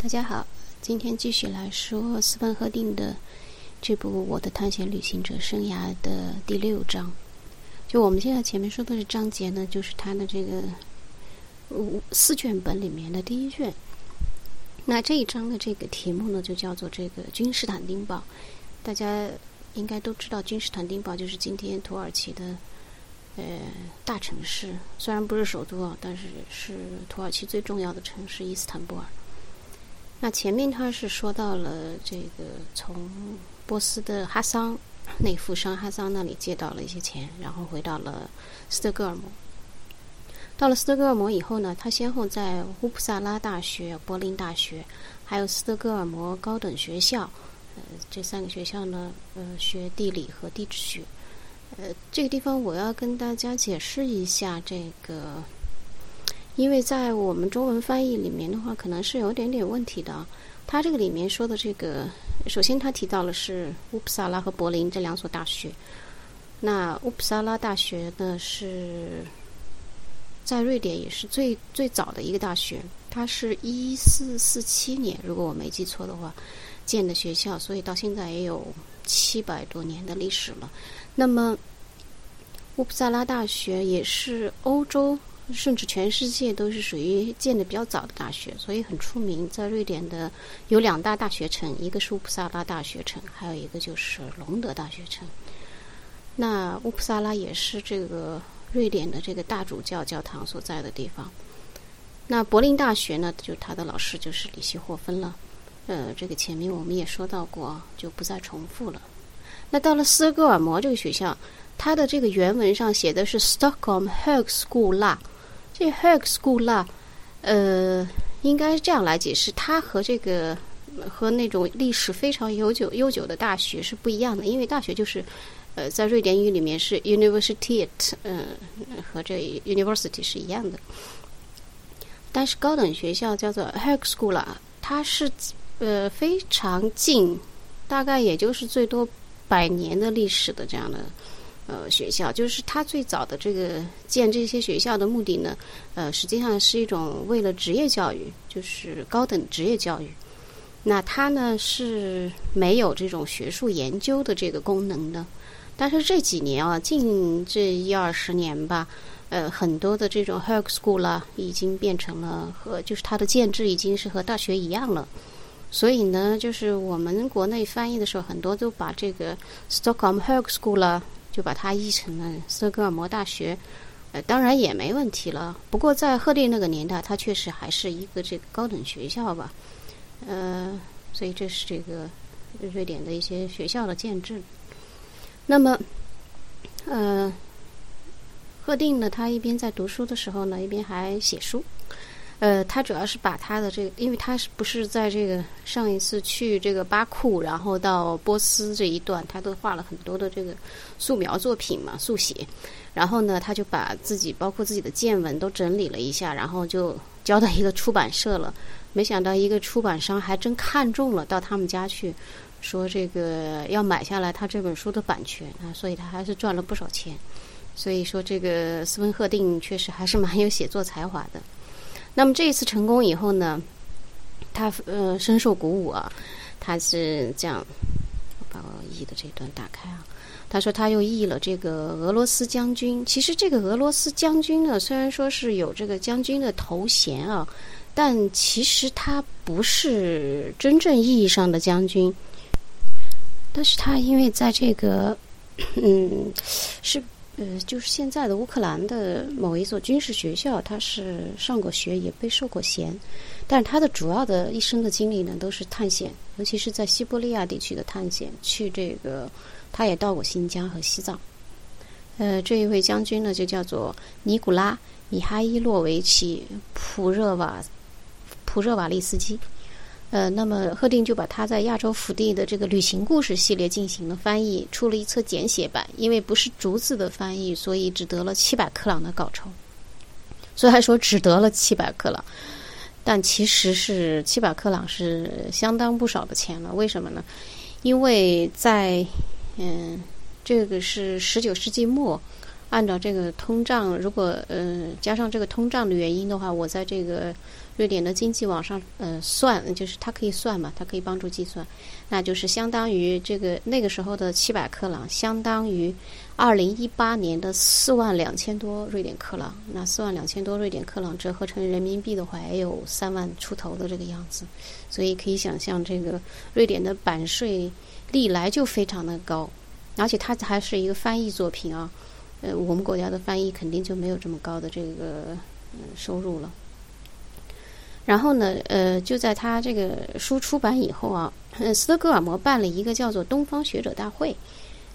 大家好，今天继续来说斯芬赫定的这部《我的探险旅行者生涯》的第六章。就我们现在前面说的是章节呢，就是他的这个五四卷本里面的第一卷。那这一章的这个题目呢，就叫做这个君士坦丁堡。大家应该都知道，君士坦丁堡就是今天土耳其的。呃，大城市虽然不是首都啊，但是是土耳其最重要的城市伊斯坦布尔。那前面他是说到了这个从波斯的哈桑那富商哈桑那里借到了一些钱，然后回到了斯德哥尔摩。到了斯德哥尔摩以后呢，他先后在乌普萨拉大学、柏林大学，还有斯德哥尔摩高等学校，呃，这三个学校呢，呃，学地理和地质学。呃，这个地方我要跟大家解释一下这个，因为在我们中文翻译里面的话，可能是有点点问题的。他这个里面说的这个，首先他提到了是乌普萨拉和柏林这两所大学。那乌普萨拉大学呢，是在瑞典也是最最早的一个大学，它是一四四七年，如果我没记错的话，建的学校，所以到现在也有七百多年的历史了。那么，乌普萨拉大学也是欧洲甚至全世界都是属于建的比较早的大学，所以很出名。在瑞典的有两大大学城，一个是乌普萨拉大学城，还有一个就是隆德大学城。那乌普萨拉也是这个瑞典的这个大主教教堂所在的地方。那柏林大学呢，就他的老师就是李希霍芬了。呃，这个前面我们也说到过，就不再重复了。那到了斯德哥尔摩这个学校，它的这个原文上写的是 Stockholm Högskola，这 Högskola，呃，应该这样来解释，它和这个和那种历史非常悠久悠久的大学是不一样的，因为大学就是呃，在瑞典语里面是 Universitet，嗯，和这 University 是一样的，但是高等学校叫做 Högskola，它是呃非常近，大概也就是最多。百年的历史的这样的呃学校，就是它最早的这个建这些学校的目的呢，呃，实际上是一种为了职业教育，就是高等职业教育。那它呢是没有这种学术研究的这个功能的。但是这几年啊，近这一二十年吧，呃，很多的这种 h e r School 啦，已经变成了和就是它的建制已经是和大学一样了。所以呢，就是我们国内翻译的时候，很多都把这个 Stockholm Högskola 就把它译成了斯德哥尔摩大学，呃，当然也没问题了。不过在赫定那个年代，它确实还是一个这个高等学校吧，呃，所以这是这个瑞典的一些学校的建制。那么，呃，赫定呢，他一边在读书的时候呢，一边还写书。呃，他主要是把他的这个，因为他是不是在这个上一次去这个巴库，然后到波斯这一段，他都画了很多的这个素描作品嘛，速写。然后呢，他就把自己包括自己的见闻都整理了一下，然后就交到一个出版社了。没想到一个出版商还真看中了，到他们家去说这个要买下来他这本书的版权啊，所以他还是赚了不少钱。所以说，这个斯文赫定确实还是蛮有写作才华的。那么这一次成功以后呢，他呃深受鼓舞啊，他是这样，我把我译的这段打开啊。他说他又译了这个俄罗斯将军。其实这个俄罗斯将军呢，虽然说是有这个将军的头衔啊，但其实他不是真正意义上的将军。但是他因为在这个嗯是。呃，就是现在的乌克兰的某一所军事学校，他是上过学，也被授过衔，但是他的主要的一生的经历呢，都是探险，尤其是在西伯利亚地区的探险。去这个，他也到过新疆和西藏。呃，这一位将军呢，就叫做尼古拉·米哈伊洛维奇·普热瓦普热瓦利斯基。呃，那么赫定就把他在亚洲腹地的这个旅行故事系列进行了翻译，出了一册简写版。因为不是逐字的翻译，所以只得了七百克朗的稿酬。所以还说只得了七百克朗，但其实是七百克朗是相当不少的钱了。为什么呢？因为在嗯，这个是十九世纪末，按照这个通胀，如果呃加上这个通胀的原因的话，我在这个瑞典的经济网上呃算，就是它可以算嘛，它可以帮助计算，那就是相当于这个那个时候的七百克朗，相当于二零一八年的四万两千多瑞典克朗。那四万两千多瑞典克朗折合成人民币的话，也有三万出头的这个样子。所以可以想象，这个瑞典的版税历来就非常的高，而且它还是一个翻译作品啊。呃，我们国家的翻译肯定就没有这么高的这个嗯收入了。然后呢，呃，就在他这个书出版以后啊，斯德哥尔摩办了一个叫做东方学者大会，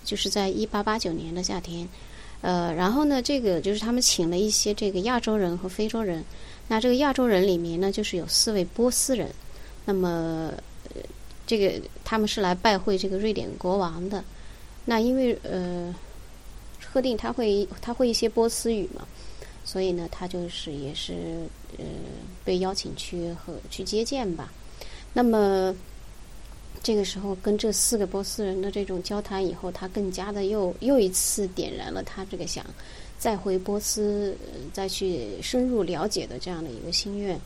就是在一八八九年的夏天。呃，然后呢，这个就是他们请了一些这个亚洲人和非洲人。那这个亚洲人里面呢，就是有四位波斯人。那么，这个他们是来拜会这个瑞典国王的。那因为呃。特定他会他会一些波斯语嘛，所以呢，他就是也是呃被邀请去和去接见吧。那么这个时候跟这四个波斯人的这种交谈以后，他更加的又又一次点燃了他这个想再回波斯再去深入了解的这样的一个心愿。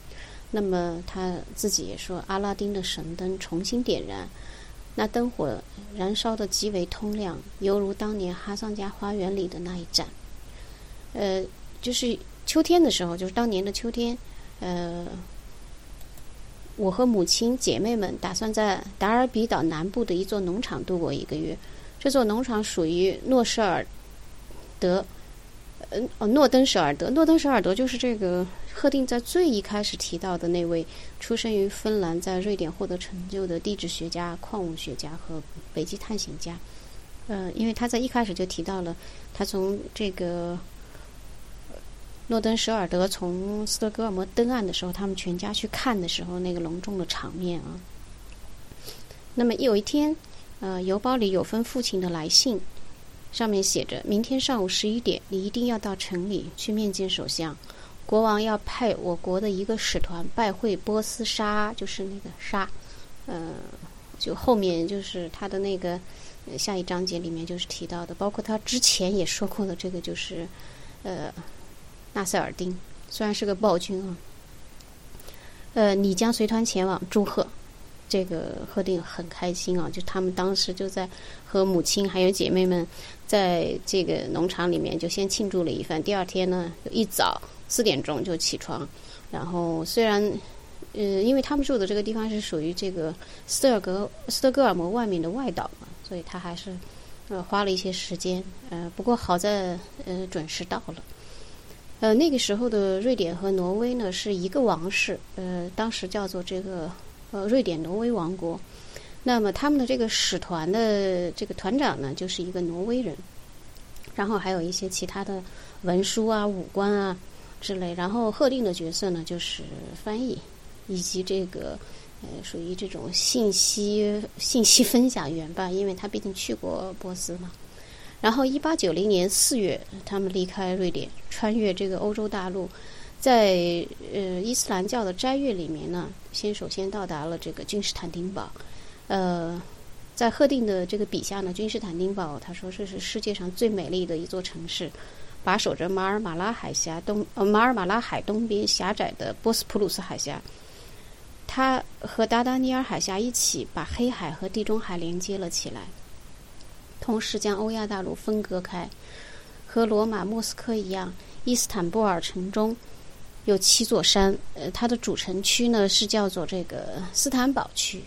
那么他自己也说，阿拉丁的神灯重新点燃。那灯火燃烧的极为通亮，犹如当年哈桑家花园里的那一盏。呃，就是秋天的时候，就是当年的秋天，呃，我和母亲姐妹们打算在达尔比岛南部的一座农场度过一个月。这座农场属于诺舍尔德。嗯，哦，诺登舍尔德，诺登舍尔德就是这个赫定在最一开始提到的那位出生于芬兰，在瑞典获得成就的地质学家、矿物学家和北极探险家。呃，因为他在一开始就提到了，他从这个诺登舍尔德从斯德哥尔摩登岸的时候，他们全家去看的时候，那个隆重的场面啊。那么有一天，呃，邮包里有封父亲的来信。上面写着：明天上午十一点，你一定要到城里去面见首相。国王要派我国的一个使团拜会波斯沙，就是那个沙。呃，就后面就是他的那个下一章节里面就是提到的，包括他之前也说过的这个就是呃纳塞尔丁，虽然是个暴君啊。呃，你将随团前往，祝贺。这个贺定很开心啊，就他们当时就在和母亲还有姐妹们，在这个农场里面就先庆祝了一番。第二天呢，一早四点钟就起床，然后虽然呃，因为他们住的这个地方是属于这个斯德格斯德哥尔摩外面的外岛嘛，所以他还是呃花了一些时间。呃，不过好在呃准时到了。呃，那个时候的瑞典和挪威呢是一个王室，呃，当时叫做这个。呃，瑞典挪威王国，那么他们的这个使团的这个团长呢，就是一个挪威人，然后还有一些其他的文书啊、武官啊之类，然后贺定的角色呢，就是翻译以及这个呃，属于这种信息信息分享员吧，因为他毕竟去过波斯嘛。然后，一八九零年四月，他们离开瑞典，穿越这个欧洲大陆。在呃伊斯兰教的斋月里面呢，先首先到达了这个君士坦丁堡。呃，在赫定的这个笔下呢，君士坦丁堡他说这是世界上最美丽的一座城市，把守着马尔马拉海峡东呃马尔马拉海东边狭窄的波斯普鲁斯海峡。它和达达尼尔海峡一起把黑海和地中海连接了起来，同时将欧亚大陆分割开。和罗马、莫斯科一样，伊斯坦布尔城中。有七座山，呃，它的主城区呢是叫做这个斯坦堡区，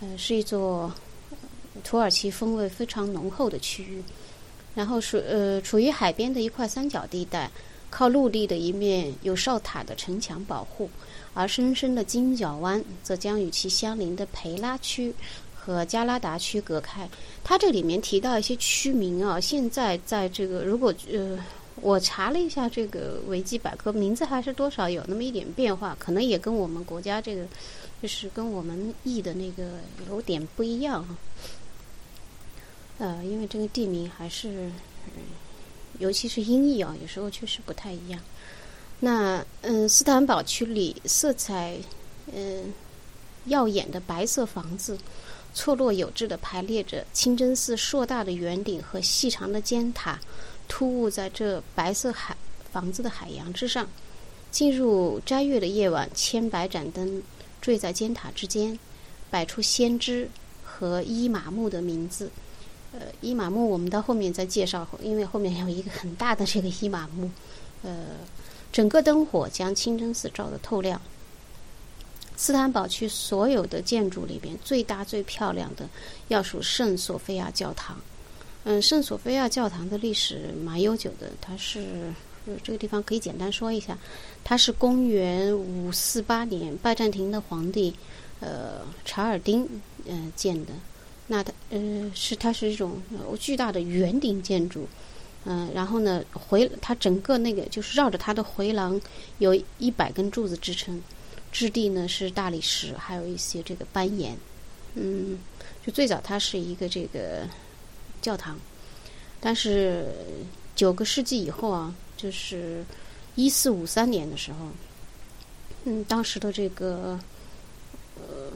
呃，是一座土耳其风味非常浓厚的区域。然后是呃，处于海边的一块三角地带，靠陆地的一面有哨塔的城墙保护，而深深的金角湾则将与其相邻的培拉区和加拉达区隔开。它这里面提到一些区名啊，现在在这个如果呃。我查了一下这个维基百科，名字还是多少有那么一点变化，可能也跟我们国家这个，就是跟我们译的那个有点不一样啊。呃，因为这个地名还是，嗯尤其是音译啊，有时候确实不太一样。那嗯，斯坦堡区里色彩嗯耀眼的白色房子，错落有致的排列着清真寺硕大的圆顶和细长的尖塔。突兀在这白色海房子的海洋之上。进入斋月的夜晚，千百盏灯坠在尖塔之间，摆出先知和伊玛目的名字。呃，伊玛目我们到后面再介绍，因为后面有一个很大的这个伊玛目。呃，整个灯火将清真寺照得透亮。斯坦堡区所有的建筑里边，最大最漂亮的要数圣索菲亚教堂。嗯，圣索菲亚教堂的历史蛮悠久的，它是这个地方可以简单说一下，它是公元五四八年拜占庭的皇帝呃查尔丁呃建的。那它呃是它是一种巨大的圆顶建筑，嗯，然后呢回它整个那个就是绕着它的回廊有一百根柱子支撑，质地呢是大理石，还有一些这个斑岩，嗯，就最早它是一个这个教堂，但是九个世纪以后啊，就是一四五三年的时候，嗯，当时的这个呃。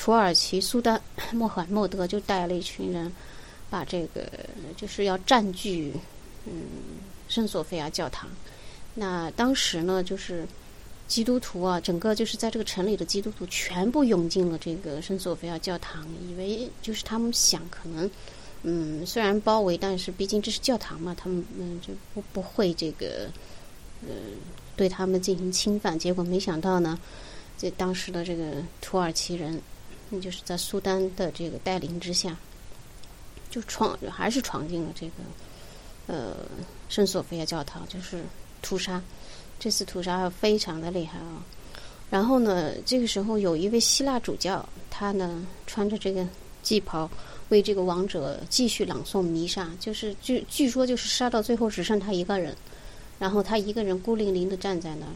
土耳其苏丹穆罕默德就带了一群人，把这个就是要占据嗯圣索菲亚教堂。那当时呢，就是基督徒啊，整个就是在这个城里的基督徒全部涌进了这个圣索菲亚教堂，以为就是他们想可能嗯虽然包围，但是毕竟这是教堂嘛，他们嗯就不不会这个嗯对他们进行侵犯。结果没想到呢，这当时的这个土耳其人。那就是在苏丹的这个带领之下，就闯还是闯进了这个呃圣索菲亚教堂，就是屠杀。这次屠杀非常的厉害啊！然后呢，这个时候有一位希腊主教，他呢穿着这个祭袍，为这个王者继续朗诵弥撒。就是据据说，就是杀到最后只剩他一个人，然后他一个人孤零零的站在那儿。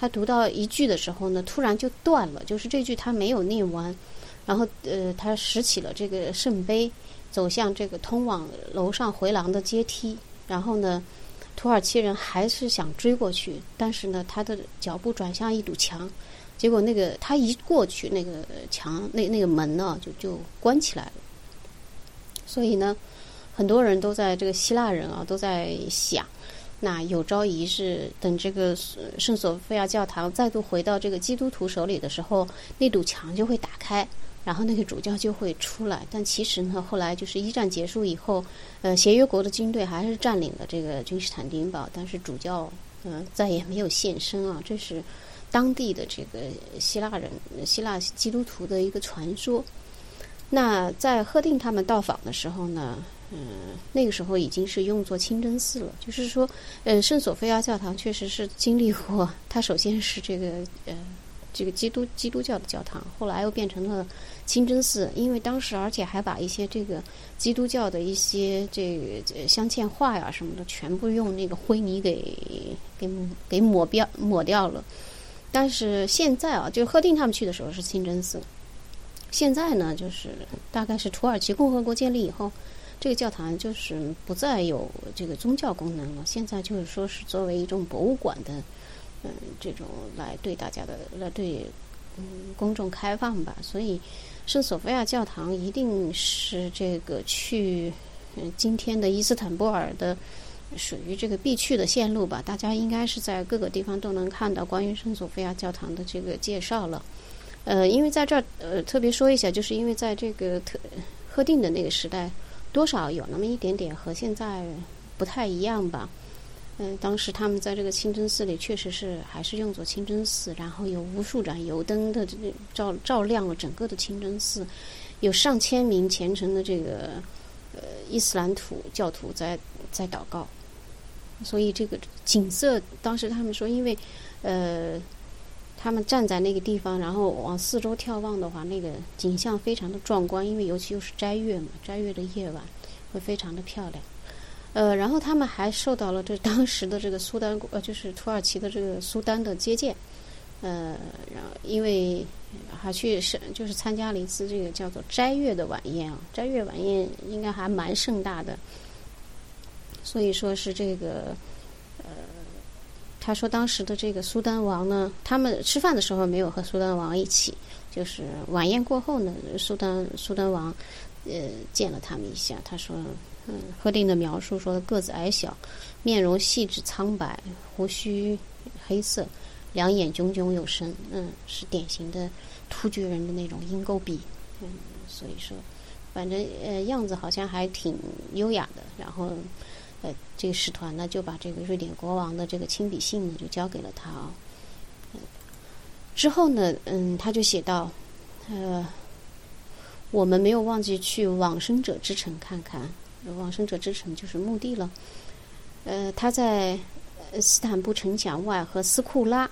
他读到一句的时候呢，突然就断了，就是这句他没有念完，然后呃，他拾起了这个圣杯，走向这个通往楼上回廊的阶梯，然后呢，土耳其人还是想追过去，但是呢，他的脚步转向一堵墙，结果那个他一过去，那个墙那那个门呢就就关起来了，所以呢，很多人都在这个希腊人啊都在想。那有朝一日，等这个圣索菲亚教堂再度回到这个基督徒手里的时候，那堵墙就会打开，然后那个主教就会出来。但其实呢，后来就是一战结束以后，呃，协约国的军队还是占领了这个君士坦丁堡，但是主教嗯再也没有现身啊。这是当地的这个希腊人、希腊基督徒的一个传说。那在赫定他们到访的时候呢？嗯，那个时候已经是用作清真寺了。就是说，呃，圣索菲亚教堂确实是经历过，它首先是这个呃，这个基督基督教的教堂，后来又变成了清真寺。因为当时，而且还把一些这个基督教的一些这个镶嵌画呀什么的，全部用那个灰泥给给给抹掉抹掉了。但是现在啊，就赫定他们去的时候是清真寺，现在呢，就是大概是土耳其共和国建立以后。这个教堂就是不再有这个宗教功能了，现在就是说是作为一种博物馆的，嗯，这种来对大家的来对嗯公众开放吧。所以圣索菲亚教堂一定是这个去嗯今天的伊斯坦布尔的属于这个必去的线路吧。大家应该是在各个地方都能看到关于圣索菲亚教堂的这个介绍了。呃，因为在这儿呃特别说一下，就是因为在这个特特定的那个时代。多少有那么一点点和现在不太一样吧。嗯，当时他们在这个清真寺里确实是还是用作清真寺，然后有无数盏油灯的照照亮了整个的清真寺，有上千名虔诚的这个呃伊斯兰土教徒在在祷告。所以这个景色，当时他们说，因为呃。他们站在那个地方，然后往四周眺望的话，那个景象非常的壮观，因为尤其又是斋月嘛，斋月的夜晚会非常的漂亮。呃，然后他们还受到了这当时的这个苏丹呃，就是土耳其的这个苏丹的接见。呃，然因为还去是就是参加了一次这个叫做斋月的晚宴啊，斋月晚宴应该还蛮盛大的，所以说是这个。他说：“当时的这个苏丹王呢，他们吃饭的时候没有和苏丹王一起，就是晚宴过后呢，苏丹苏丹王呃见了他们一下。他说：‘嗯，贺定的描述说个子矮小，面容细致苍白，胡须黑色，两眼炯炯有神，嗯，是典型的突厥人的那种鹰钩鼻，嗯，所以说，反正呃样子好像还挺优雅的。然后，呃，这个使团呢就把这个瑞典国王的这个亲笔信呢就交给了他啊。之后呢，嗯，他就写到，呃，我们没有忘记去往生者之城看看。往生者之城就是墓地了。呃，他在斯坦布城墙外和斯库拉，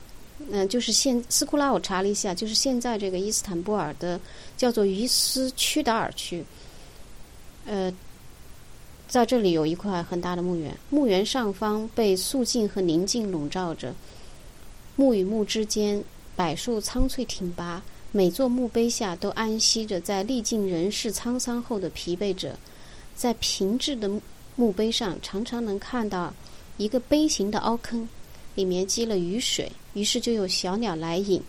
嗯，就是现斯库拉，我查了一下，就是现在这个伊斯坦布尔的叫做于斯屈达尔区。呃，在这里有一块很大的墓园，墓园上方被肃静和宁静笼罩着，墓与墓之间柏树苍翠挺拔，每座墓碑下都安息着在历尽人世沧桑后的疲惫者。在平质的墓碑上，常常能看到一个杯形的凹坑，里面积了雨水，于是就有小鸟来饮。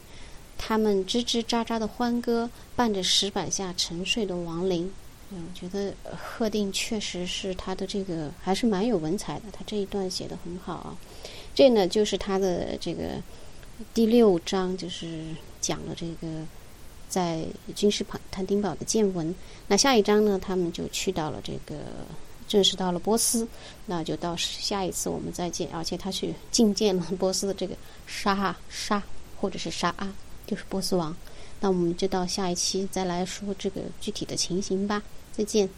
它们吱吱喳喳的欢歌，伴着石板下沉睡的亡灵。嗯，我觉得贺定确实是他的这个还是蛮有文采的，他这一段写的很好啊。这呢就是他的这个第六章，就是讲了这个。在君士坦坦丁堡的见闻，那下一章呢？他们就去到了这个，正式到了波斯，那就到下一次我们再见。而且他去觐见了波斯的这个沙沙或者是沙阿，就是波斯王。那我们就到下一期再来说这个具体的情形吧。再见。